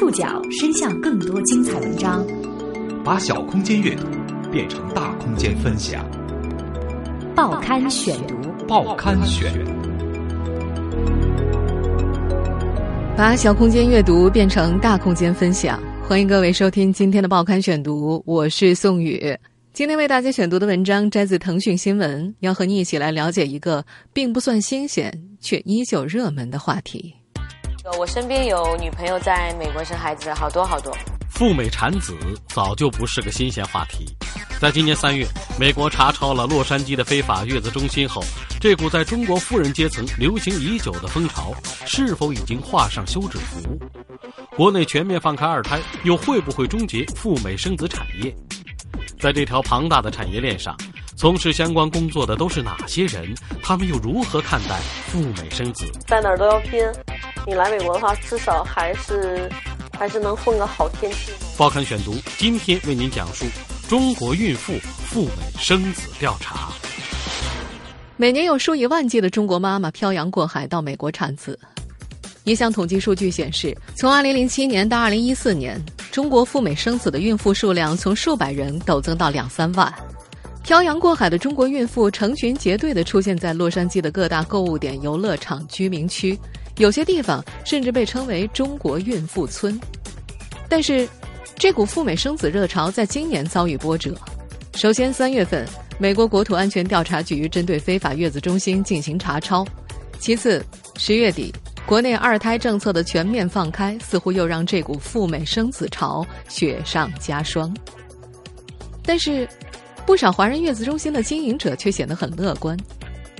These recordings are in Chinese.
触角伸向更多精彩文章，把小空间阅读变成大空间分享。报刊选读，报刊选，把小空间阅读变成大空间分享。欢迎各位收听今天的报刊选读，我是宋宇。今天为大家选读的文章摘自腾讯新闻，要和你一起来了解一个并不算新鲜却依旧热门的话题。我身边有女朋友在美国生孩子的好多好多。赴美产子早就不是个新鲜话题。在今年三月，美国查抄了洛杉矶的非法月子中心后，这股在中国富人阶层流行已久的风潮，是否已经画上休止符？国内全面放开二胎，又会不会终结赴美生子产业？在这条庞大的产业链上，从事相关工作的都是哪些人？他们又如何看待赴美生子？在哪儿都要拼。你来美国的话，至少还是还是能混个好天气。报刊选读，今天为您讲述中国孕妇赴美生子调查。每年有数以万计的中国妈妈漂洋过海到美国产子。一项统计数据显示，从2007年到2014年，中国赴美生子的孕妇数量从数百人陡增到两三万。漂洋过海的中国孕妇成群结队地出现在洛杉矶的各大购物点、游乐场、居民区。有些地方甚至被称为“中国孕妇村”，但是，这股赴美生子热潮在今年遭遇波折。首先，三月份，美国国土安全调查局针对非法月子中心进行查抄；其次，十月底，国内二胎政策的全面放开，似乎又让这股赴美生子潮雪上加霜。但是，不少华人月子中心的经营者却显得很乐观。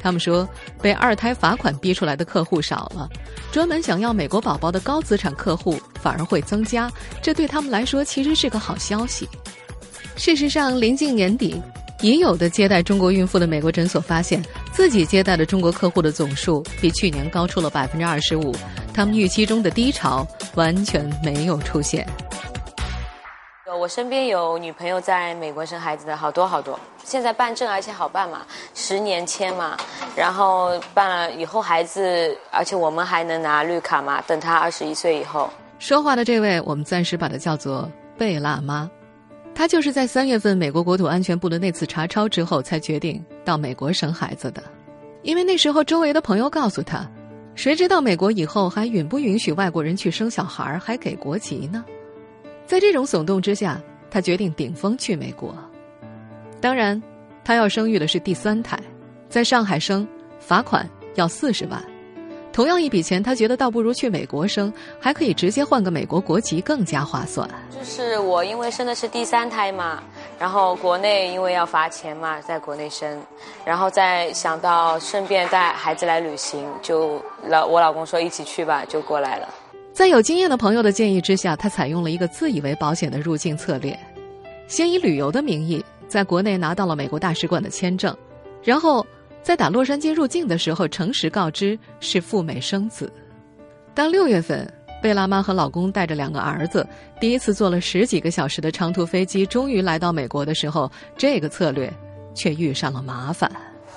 他们说，被二胎罚款逼出来的客户少了，专门想要美国宝宝的高资产客户反而会增加，这对他们来说其实是个好消息。事实上，临近年底，已有的接待中国孕妇的美国诊所发现，自己接待的中国客户的总数比去年高出了百分之二十五，他们预期中的低潮完全没有出现。我身边有女朋友在美国生孩子的好多好多，现在办证而且好办嘛，十年签嘛，然后办了以后孩子，而且我们还能拿绿卡嘛，等他二十一岁以后。说话的这位，我们暂时把她叫做贝辣妈，她就是在三月份美国国土安全部的那次查抄之后，才决定到美国生孩子的，因为那时候周围的朋友告诉她，谁知道美国以后还允不允许外国人去生小孩，还给国籍呢？在这种耸动之下，他决定顶风去美国。当然，他要生育的是第三胎，在上海生，罚款要四十万。同样一笔钱，他觉得倒不如去美国生，还可以直接换个美国国籍，更加划算。就是我因为生的是第三胎嘛，然后国内因为要罚钱嘛，在国内生，然后再想到顺便带孩子来旅行，就老我老公说一起去吧，就过来了。在有经验的朋友的建议之下，他采用了一个自以为保险的入境策略，先以旅游的名义在国内拿到了美国大使馆的签证，然后在打洛杉矶入境的时候诚实告知是赴美生子。当六月份贝拉妈和老公带着两个儿子第一次坐了十几个小时的长途飞机，终于来到美国的时候，这个策略却遇上了麻烦。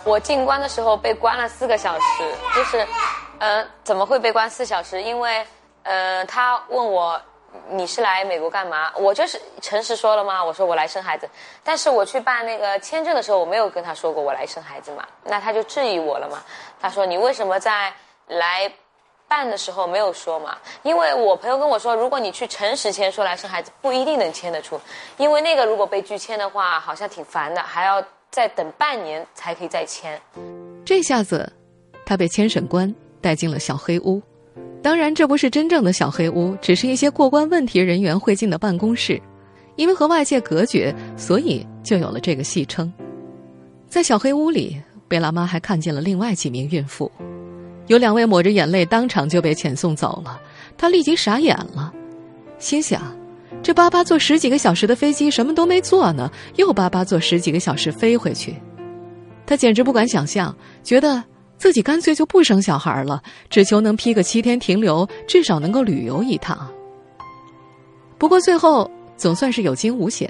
我进关的时候被关了四个小时，就是，呃，怎么会被关四小时？因为呃，他问我你是来美国干嘛？我就是诚实说了吗？我说我来生孩子。但是我去办那个签证的时候，我没有跟他说过我来生孩子嘛。那他就质疑我了嘛。他说你为什么在来办的时候没有说嘛？因为我朋友跟我说，如果你去诚实签说来生孩子，不一定能签得出，因为那个如果被拒签的话，好像挺烦的，还要再等半年才可以再签。这下子，他被签审官带进了小黑屋。当然，这不是真正的小黑屋，只是一些过关问题人员会进的办公室。因为和外界隔绝，所以就有了这个戏称。在小黑屋里，贝拉妈还看见了另外几名孕妇，有两位抹着眼泪，当场就被遣送走了。她立即傻眼了，心想：这巴巴坐十几个小时的飞机，什么都没做呢，又巴巴坐十几个小时飞回去。她简直不敢想象，觉得。自己干脆就不生小孩了，只求能批个七天停留，至少能够旅游一趟。不过最后总算是有惊无险，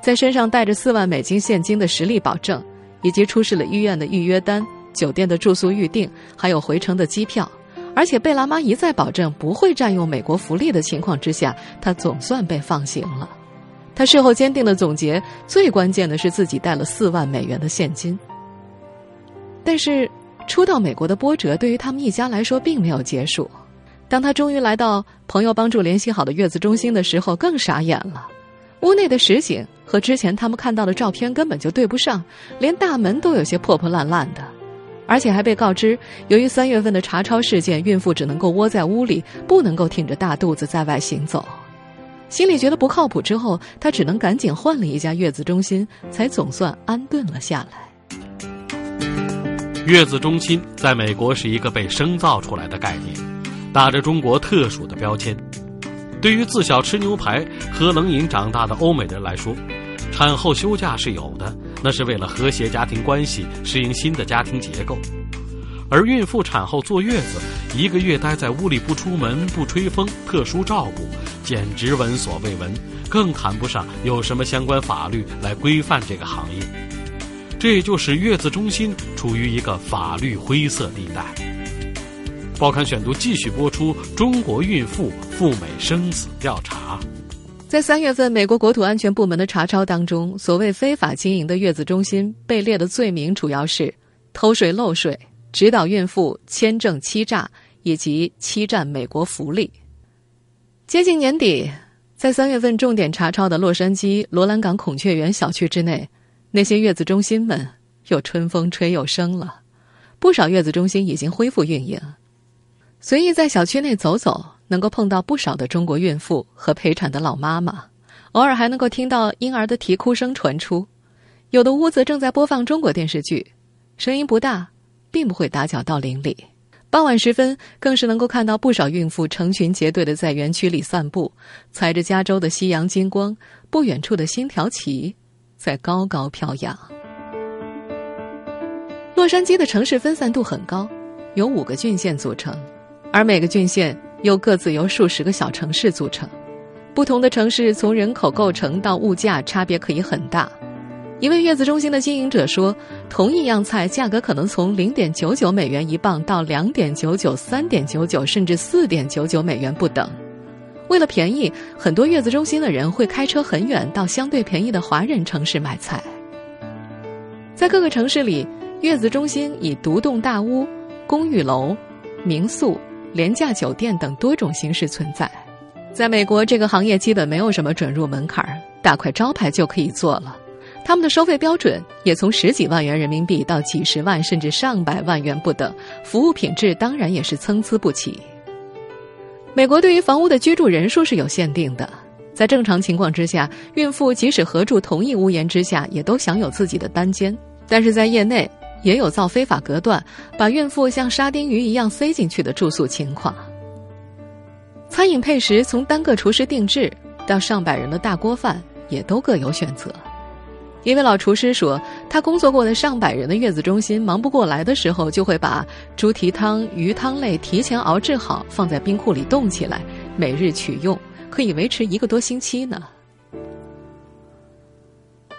在身上带着四万美金现金的实力保证，以及出示了医院的预约单、酒店的住宿预订，还有回程的机票，而且贝拉妈一再保证不会占用美国福利的情况之下，她总算被放行了。她事后坚定的总结：最关键的是自己带了四万美元的现金。但是，初到美国的波折对于他们一家来说并没有结束。当他终于来到朋友帮助联系好的月子中心的时候，更傻眼了。屋内的实景和之前他们看到的照片根本就对不上，连大门都有些破破烂烂的，而且还被告知，由于三月份的查抄事件，孕妇只能够窝在屋里，不能够挺着大肚子在外行走。心里觉得不靠谱之后，他只能赶紧换了一家月子中心，才总算安顿了下来。月子中心在美国是一个被生造出来的概念。打着中国特殊的标签，对于自小吃牛排、喝冷饮长大的欧美人来说，产后休假是有的，那是为了和谐家庭关系、适应新的家庭结构。而孕妇产后坐月子，一个月待在屋里不出门、不吹风，特殊照顾，简直闻所未闻，更谈不上有什么相关法律来规范这个行业。这也就使月子中心处于一个法律灰色地带。报刊选读继续播出：中国孕妇赴美生子调查。在三月份，美国国土安全部门的查抄当中，所谓非法经营的月子中心被列的罪名主要是偷税漏税、指导孕妇签证欺诈以及欺占美国福利。接近年底，在三月份重点查抄的洛杉矶罗兰港孔雀园小区之内，那些月子中心们又春风吹又生了，不少月子中心已经恢复运营。随意在小区内走走，能够碰到不少的中国孕妇和陪产的老妈妈，偶尔还能够听到婴儿的啼哭声传出。有的屋子正在播放中国电视剧，声音不大，并不会打搅到邻里。傍晚时分，更是能够看到不少孕妇成群结队的在园区里散步，踩着加州的夕阳金光，不远处的星条旗在高高飘扬。洛杉矶的城市分散度很高，由五个郡县组成。而每个郡县又各自由数十个小城市组成，不同的城市从人口构成到物价差别可以很大。一位月子中心的经营者说：“同一样菜价格可能从零点九九美元一磅到两点九九、三点九九，甚至四点九九美元不等。为了便宜，很多月子中心的人会开车很远到相对便宜的华人城市买菜。在各个城市里，月子中心以独栋大屋、公寓楼、民宿。”廉价酒店等多种形式存在，在美国，这个行业基本没有什么准入门槛儿，大块招牌就可以做了。他们的收费标准也从十几万元人民币到几十万甚至上百万元不等，服务品质当然也是参差不齐。美国对于房屋的居住人数是有限定的，在正常情况之下，孕妇即使合住同一屋檐之下，也都享有自己的单间，但是在业内。也有造非法隔断，把孕妇像沙丁鱼一样塞进去的住宿情况。餐饮配食从单个厨师定制到上百人的大锅饭，也都各有选择。一位老厨师说，他工作过的上百人的月子中心，忙不过来的时候，就会把猪蹄汤、鱼汤类提前熬制好，放在冰库里冻起来，每日取用，可以维持一个多星期呢。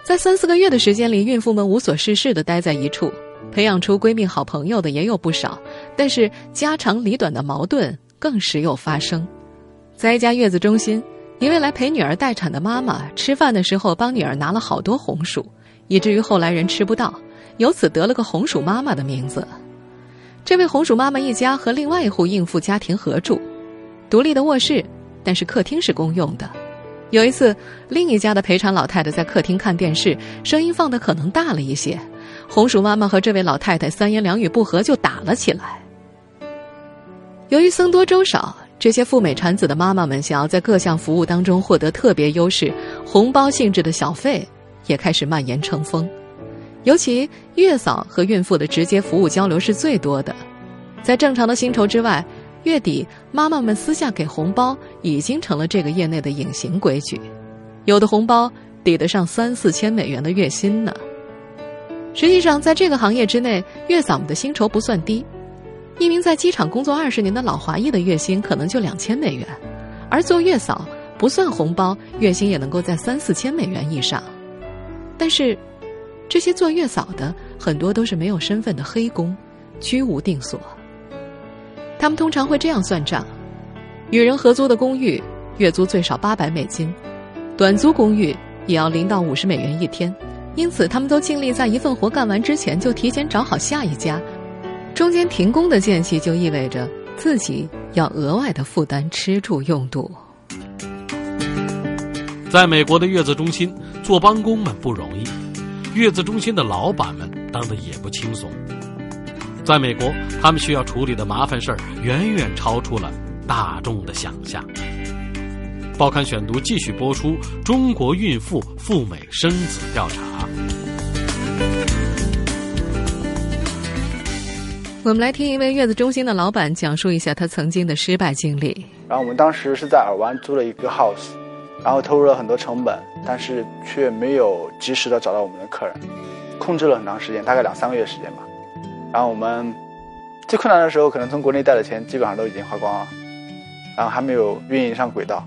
在三四个月的时间里，孕妇们无所事事的待在一处。培养出闺蜜好朋友的也有不少，但是家长里短的矛盾更时有发生。在一家月子中心，一位来陪女儿待产的妈妈吃饭的时候帮女儿拿了好多红薯，以至于后来人吃不到，由此得了个“红薯妈妈”的名字。这位红薯妈妈一家和另外一户孕妇家庭合住，独立的卧室，但是客厅是公用的。有一次，另一家的陪产老太太在客厅看电视，声音放的可能大了一些。红薯妈妈和这位老太太三言两语不合就打了起来。由于僧多粥少，这些赴美产子的妈妈们想要在各项服务当中获得特别优势，红包性质的小费也开始蔓延成风。尤其月嫂和孕妇的直接服务交流是最多的，在正常的薪酬之外，月底妈妈们私下给红包已经成了这个业内的隐形规矩，有的红包抵得上三四千美元的月薪呢。实际上，在这个行业之内，月嫂们的薪酬不算低。一名在机场工作二十年的老华裔的月薪可能就两千美元，而做月嫂不算红包，月薪也能够在三四千美元以上。但是，这些做月嫂的很多都是没有身份的黑工，居无定所。他们通常会这样算账：与人合租的公寓月租最少八百美金，短租公寓也要零到五十美元一天。因此，他们都尽力在一份活干完之前就提前找好下一家。中间停工的间隙，就意味着自己要额外的负担吃住用度。在美国的月子中心，做帮工们不容易，月子中心的老板们当的也不轻松。在美国，他们需要处理的麻烦事儿远远超出了大众的想象。报刊选读继续播出：中国孕妇赴美生子调查。我们来听一位月子中心的老板讲述一下他曾经的失败经历。然后我们当时是在尔湾租了一个 house。然后投入了很多成本，但是却没有及时的找到我们的客人，控制了很长时间，大概两三个月时间吧。然后我们最困难的时候，可能从国内贷的钱基本上都已经花光了，然后还没有运营上轨道。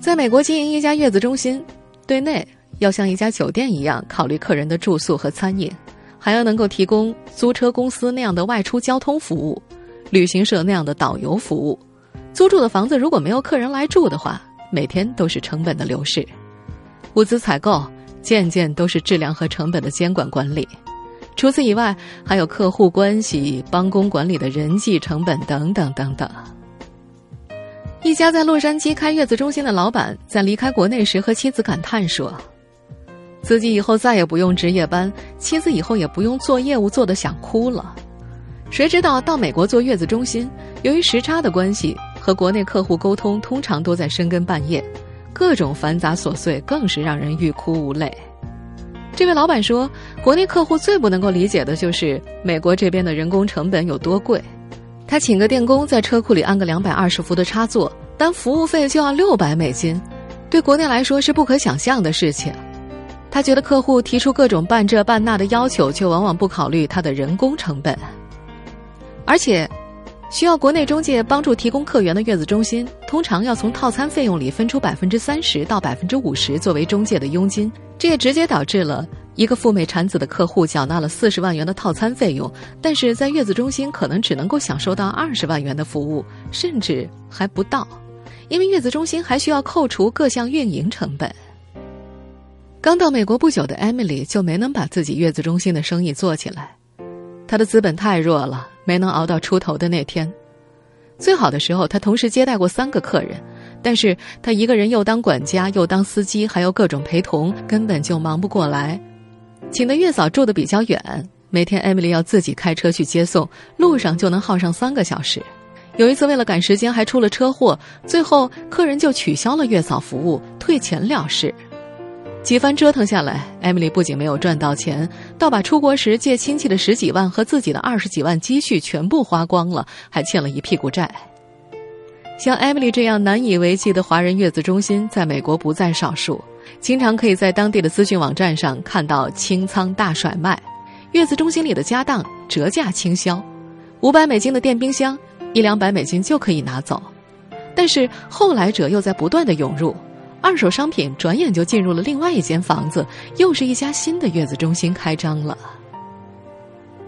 在美国经营一家月子中心，对内要像一家酒店一样考虑客人的住宿和餐饮，还要能够提供租车公司那样的外出交通服务，旅行社那样的导游服务。租住的房子如果没有客人来住的话。每天都是成本的流逝，物资采购件件都是质量和成本的监管管理。除此以外，还有客户关系、帮工管理的人际成本等等等等。一家在洛杉矶开月子中心的老板在离开国内时和妻子感叹说：“自己以后再也不用值夜班，妻子以后也不用做业务做的想哭了。”谁知道到美国做月子中心，由于时差的关系。和国内客户沟通通常都在深更半夜，各种繁杂琐碎更是让人欲哭无泪。这位老板说，国内客户最不能够理解的就是美国这边的人工成本有多贵。他请个电工在车库里安个两百二十伏的插座，单服务费就要六百美金，对国内来说是不可想象的事情。他觉得客户提出各种办这办那的要求，却往往不考虑他的人工成本，而且。需要国内中介帮助提供客源的月子中心，通常要从套餐费用里分出百分之三十到百分之五十作为中介的佣金。这也直接导致了一个赴美产子的客户缴纳了四十万元的套餐费用，但是在月子中心可能只能够享受到二十万元的服务，甚至还不到，因为月子中心还需要扣除各项运营成本。刚到美国不久的 Emily 就没能把自己月子中心的生意做起来，她的资本太弱了。没能熬到出头的那天，最好的时候，他同时接待过三个客人，但是他一个人又当管家又当司机，还有各种陪同，根本就忙不过来。请的月嫂住的比较远，每天艾米丽要自己开车去接送，路上就能耗上三个小时。有一次为了赶时间，还出了车祸，最后客人就取消了月嫂服务，退钱了事。几番折腾下来，艾米丽不仅没有赚到钱，倒把出国时借亲戚的十几万和自己的二十几万积蓄全部花光了，还欠了一屁股债。像艾米丽这样难以为继的华人月子中心，在美国不在少数，经常可以在当地的资讯网站上看到清仓大甩卖，月子中心里的家当折价倾销，五百美金的电冰箱，一两百美金就可以拿走。但是后来者又在不断的涌入。二手商品转眼就进入了另外一间房子，又是一家新的月子中心开张了。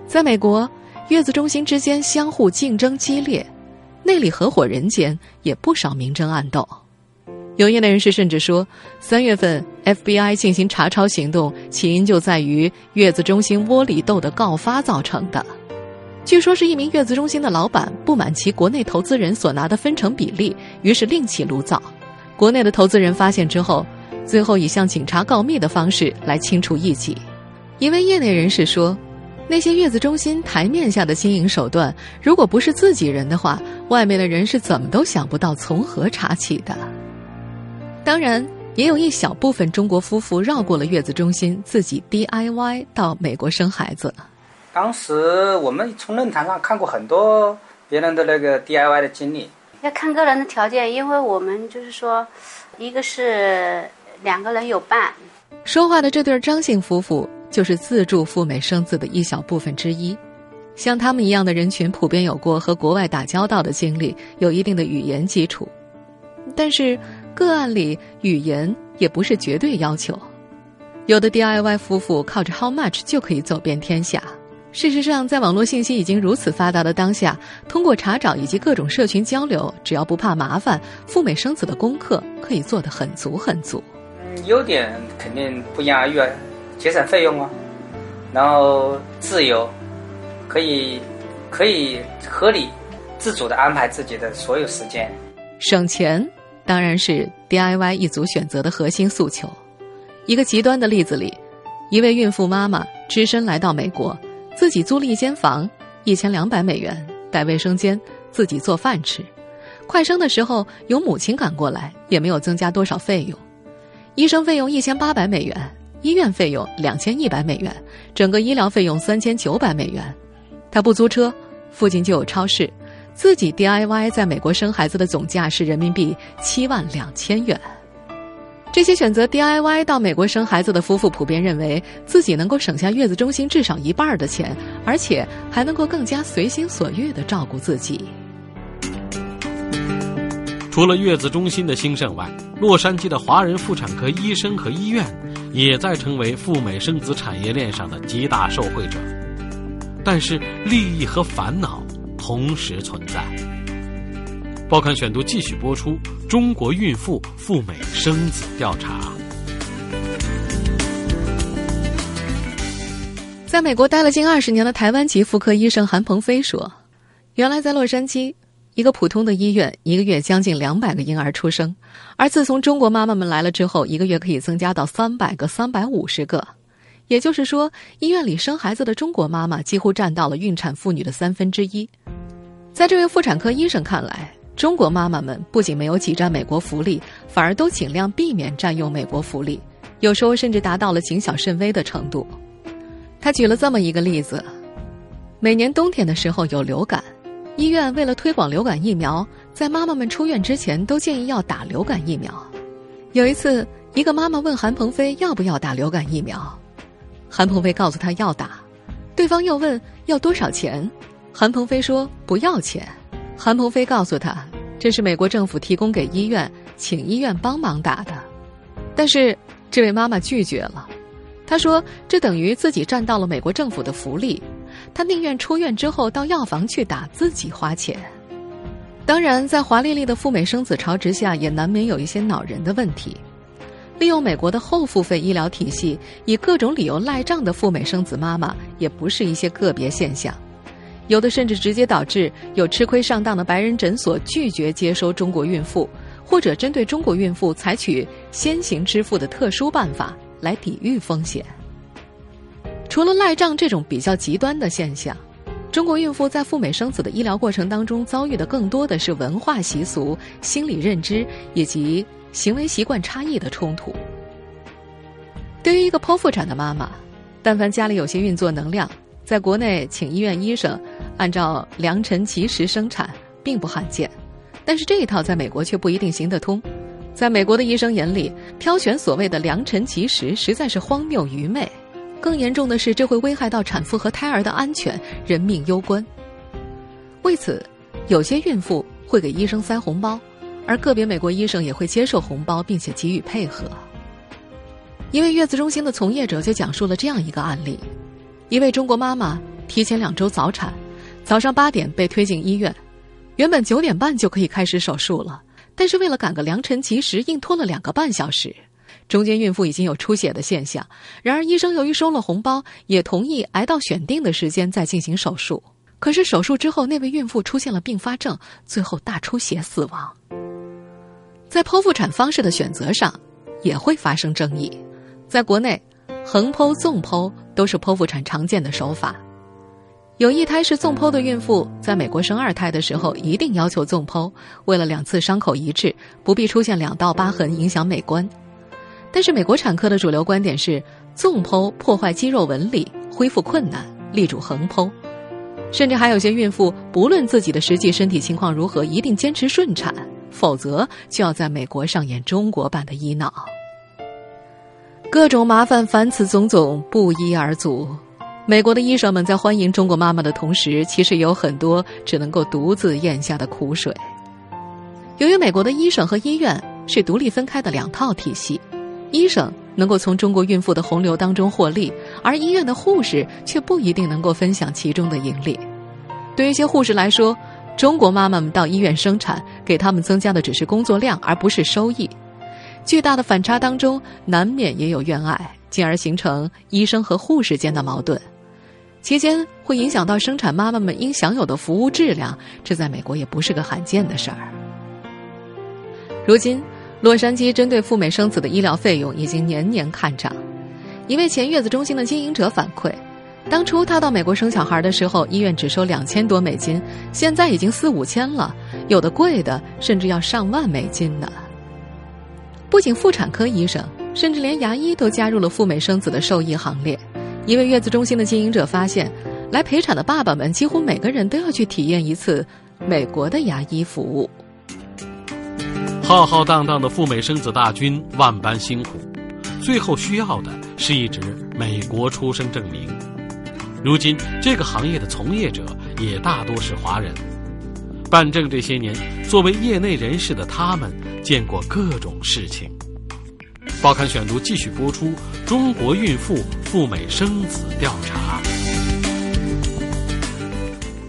在美国，月子中心之间相互竞争激烈，内里合伙人间也不少明争暗斗。有业内人士甚至说，三月份 FBI 进行查抄行动，起因就在于月子中心窝里斗的告发造成的。据说是一名月子中心的老板不满其国内投资人所拿的分成比例，于是另起炉灶。国内的投资人发现之后，最后以向警察告密的方式来清除异己。一位业内人士说：“那些月子中心台面下的经营手段，如果不是自己人的话，外面的人是怎么都想不到从何查起的。”当然，也有一小部分中国夫妇绕过了月子中心，自己 DIY 到美国生孩子。当时我们从论坛上看过很多别人的那个 DIY 的经历。要看个人的条件，因为我们就是说，一个是两个人有伴。说话的这对张姓夫妇就是自助赴美生子的一小部分之一。像他们一样的人群，普遍有过和国外打交道的经历，有一定的语言基础。但是个案里，语言也不是绝对要求。有的 DIY 夫妇靠着 How much 就可以走遍天下，事实上，在网络信息已经如此发达的当下，通过查找以及各种社群交流，只要不怕麻烦，赴美生子的功课可以做得很足很足。嗯，优点肯定不言而喻啊节省费用啊，然后自由，可以可以合理自主的安排自己的所有时间。省钱当然是 DIY 一族选择的核心诉求。一个极端的例子里，一位孕妇妈妈只身来到美国。自己租了一间房，一千两百美元，带卫生间，自己做饭吃。快生的时候有母亲赶过来，也没有增加多少费用。医生费用一千八百美元，医院费用两千一百美元，整个医疗费用三千九百美元。他不租车，附近就有超市，自己 DIY 在美国生孩子的总价是人民币七万两千元。这些选择 DIY 到美国生孩子的夫妇普遍认为自己能够省下月子中心至少一半的钱，而且还能够更加随心所欲的照顾自己。除了月子中心的兴盛外，洛杉矶的华人妇产科医生和医院也在成为赴美生子产业链上的极大受惠者。但是，利益和烦恼同时存在。报刊选读继续播出：中国孕妇赴美生子调查。在美国待了近二十年的台湾籍妇科医生韩鹏飞说：“原来在洛杉矶，一个普通的医院，一个月将近两百个婴儿出生，而自从中国妈妈们来了之后，一个月可以增加到三百个、三百五十个。也就是说，医院里生孩子的中国妈妈几乎占到了孕产妇女的三分之一。在这位妇产科医生看来。”中国妈妈们不仅没有挤占美国福利，反而都尽量避免占用美国福利，有时候甚至达到了谨小慎微的程度。他举了这么一个例子：每年冬天的时候有流感，医院为了推广流感疫苗，在妈妈们出院之前都建议要打流感疫苗。有一次，一个妈妈问韩鹏飞要不要打流感疫苗，韩鹏飞告诉他要打，对方又问要多少钱，韩鹏飞说不要钱。韩鹏飞告诉他，这是美国政府提供给医院，请医院帮忙打的。但是这位妈妈拒绝了，她说这等于自己占到了美国政府的福利，她宁愿出院之后到药房去打，自己花钱。当然，在华丽丽的赴美生子潮之下，也难免有一些恼人的问题。利用美国的后付费医疗体系，以各种理由赖账的赴美生子妈妈，也不是一些个别现象。有的甚至直接导致有吃亏上当的白人诊所拒绝接收中国孕妇，或者针对中国孕妇采取先行支付的特殊办法来抵御风险。除了赖账这种比较极端的现象，中国孕妇在赴美生子的医疗过程当中遭遇的更多的是文化习俗、心理认知以及行为习惯差异的冲突。对于一个剖腹产的妈妈，但凡家里有些运作能量。在国内，请医院医生按照良辰吉时生产并不罕见，但是这一套在美国却不一定行得通。在美国的医生眼里，挑选所谓的良辰吉时实在是荒谬愚昧。更严重的是，这会危害到产妇和胎儿的安全，人命攸关。为此，有些孕妇会给医生塞红包，而个别美国医生也会接受红包，并且给予配合。一位月子中心的从业者就讲述了这样一个案例。一位中国妈妈提前两周早产，早上八点被推进医院，原本九点半就可以开始手术了，但是为了赶个良辰吉时，硬拖了两个半小时。中间孕妇已经有出血的现象，然而医生由于收了红包，也同意挨到选定的时间再进行手术。可是手术之后，那位孕妇出现了并发症，最后大出血死亡。在剖腹产方式的选择上，也会发生争议。在国内。横剖、纵剖都是剖腹产常见的手法。有一胎是纵剖的孕妇，在美国生二胎的时候，一定要求纵剖，为了两次伤口一致，不必出现两道疤痕影响美观。但是美国产科的主流观点是，纵剖破坏肌肉纹理，恢复困难，力主横剖。甚至还有些孕妇，不论自己的实际身体情况如何，一定坚持顺产，否则就要在美国上演中国版的医闹。各种麻烦凡此种种不一而足。美国的医生们在欢迎中国妈妈的同时，其实有很多只能够独自咽下的苦水。由于美国的医生和医院是独立分开的两套体系，医生能够从中国孕妇的洪流当中获利，而医院的护士却不一定能够分享其中的盈利。对于一些护士来说，中国妈妈们到医院生产，给他们增加的只是工作量，而不是收益。巨大的反差当中，难免也有怨爱，进而形成医生和护士间的矛盾。期间会影响到生产妈妈们应享有的服务质量，这在美国也不是个罕见的事儿。如今，洛杉矶针对赴美生子的医疗费用已经年年看涨。一位前月子中心的经营者反馈，当初他到美国生小孩的时候，医院只收两千多美金，现在已经四五千了，有的贵的甚至要上万美金呢。不仅妇产科医生，甚至连牙医都加入了赴美生子的受益行列。一位月子中心的经营者发现，来陪产的爸爸们几乎每个人都要去体验一次美国的牙医服务。浩浩荡荡的赴美生子大军，万般辛苦，最后需要的是一纸美国出生证明。如今，这个行业的从业者也大多是华人。办证这些年，作为业内人士的他们，见过各种事情。报刊选读继续播出：中国孕妇赴美生子调查。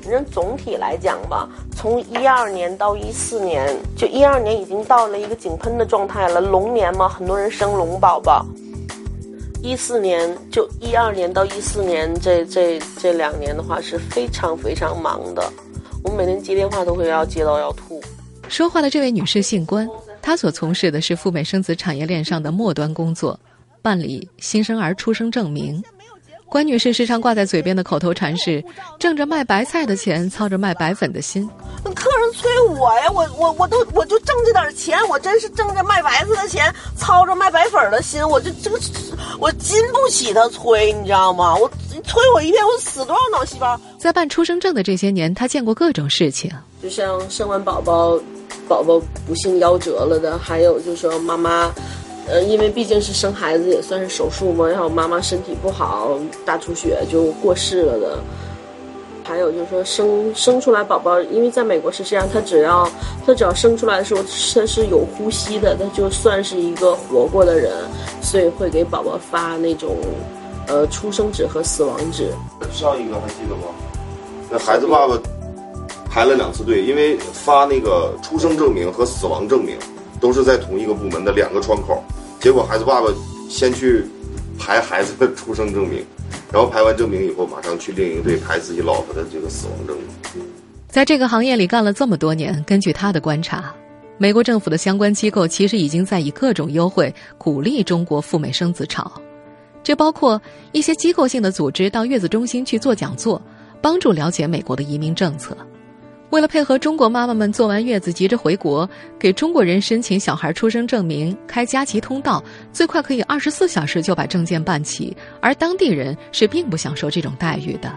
人总体来讲吧，从一二年到一四年，就一二年已经到了一个井喷的状态了。龙年嘛，很多人生龙宝宝。一四年就一二年到一四年这这这两年的话是非常非常忙的，我每天接电话都会要接到要吐。说话的这位女士姓关。他所从事的是赴美生子产业链上的末端工作，办理新生儿出生证明。关女士时常挂在嘴边的口头禅是：“挣着卖白菜的钱，操着卖白粉的心。”客人催我呀，我我我都我就挣这点钱，我真是挣着卖白菜的钱，操着卖白粉的心，我就这个我经不起他催，你知道吗？我催我一天，我死多少脑细胞？在办出生证的这些年，他见过各种事情，就像生完宝宝。宝宝不幸夭折了的，还有就是说妈妈，呃，因为毕竟是生孩子也算是手术嘛，然后妈妈身体不好，大出血就过世了的。还有就是说生生出来宝宝，因为在美国是这样，他只要他只要生出来的时候他是有呼吸的，他就算是一个活过的人，所以会给宝宝发那种呃出生纸和死亡纸。上一个还记得吗？那孩子爸爸。排了两次队，因为发那个出生证明和死亡证明都是在同一个部门的两个窗口，结果孩子爸爸先去排孩子的出生证明，然后排完证明以后，马上去另一个队排自己老婆的这个死亡证明。在这个行业里干了这么多年，根据他的。观察，美国政府的相关机构其实已经在以各种优惠鼓励中国赴美生子潮，这包括一些机构性的组织到月子中心去做讲座，帮助了解美国的移民政策。为了配合中国妈妈们做完月子急着回国，给中国人申请小孩出生证明开加急通道，最快可以二十四小时就把证件办齐，而当地人是并不享受这种待遇的。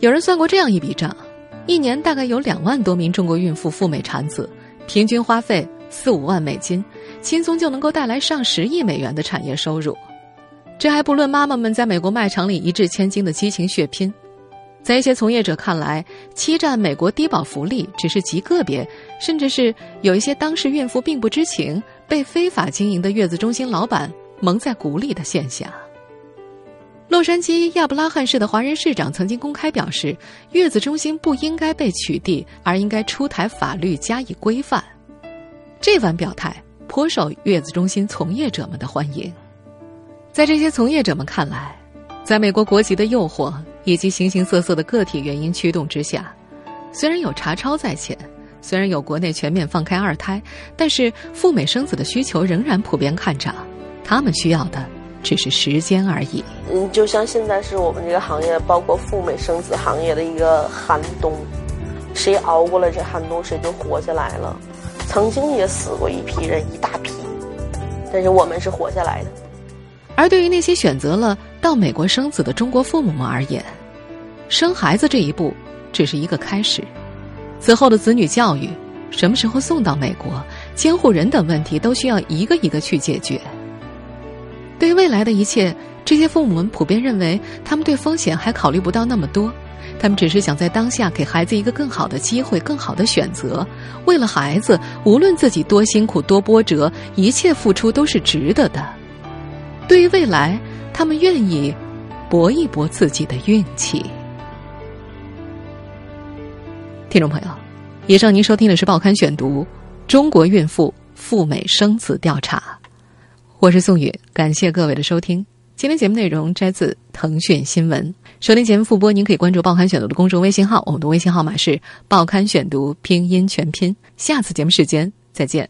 有人算过这样一笔账：一年大概有两万多名中国孕妇赴美产子，平均花费四五万美金，轻松就能够带来上十亿美元的产业收入。这还不论妈妈们在美国卖场里一掷千金的激情血拼。在一些从业者看来，欺占美国低保福利只是极个别，甚至是有一些当事孕妇并不知情，被非法经营的月子中心老板蒙在鼓里的现象。洛杉矶亚布拉罕市的华人市长曾经公开表示，月子中心不应该被取缔，而应该出台法律加以规范。这番表态颇受月子中心从业者们的欢迎。在这些从业者们看来，在美国国籍的诱惑。以及形形色色的个体原因驱动之下，虽然有查抄在前，虽然有国内全面放开二胎，但是赴美生子的需求仍然普遍看涨。他们需要的只是时间而已。嗯，就像现在是我们这个行业，包括赴美生子行业的一个寒冬，谁熬过了这寒冬，谁就活下来了。曾经也死过一批人，一大批，但是我们是活下来的。而对于那些选择了到美国生子的中国父母们而言，生孩子这一步只是一个开始，此后的子女教育、什么时候送到美国、监护人等问题，都需要一个一个去解决。对于未来的一切，这些父母们普遍认为，他们对风险还考虑不到那么多，他们只是想在当下给孩子一个更好的机会、更好的选择。为了孩子，无论自己多辛苦、多波折，一切付出都是值得的。对于未来，他们愿意搏一搏自己的运气。听众朋友，以上您收听的是《报刊选读》，中国孕妇赴美生子调查。我是宋宇，感谢各位的收听。今天节目内容摘自腾讯新闻。收听节目复播，您可以关注《报刊选读》的公众微信号，我们的微信号码是《报刊选读》拼音全拼。下次节目时间再见。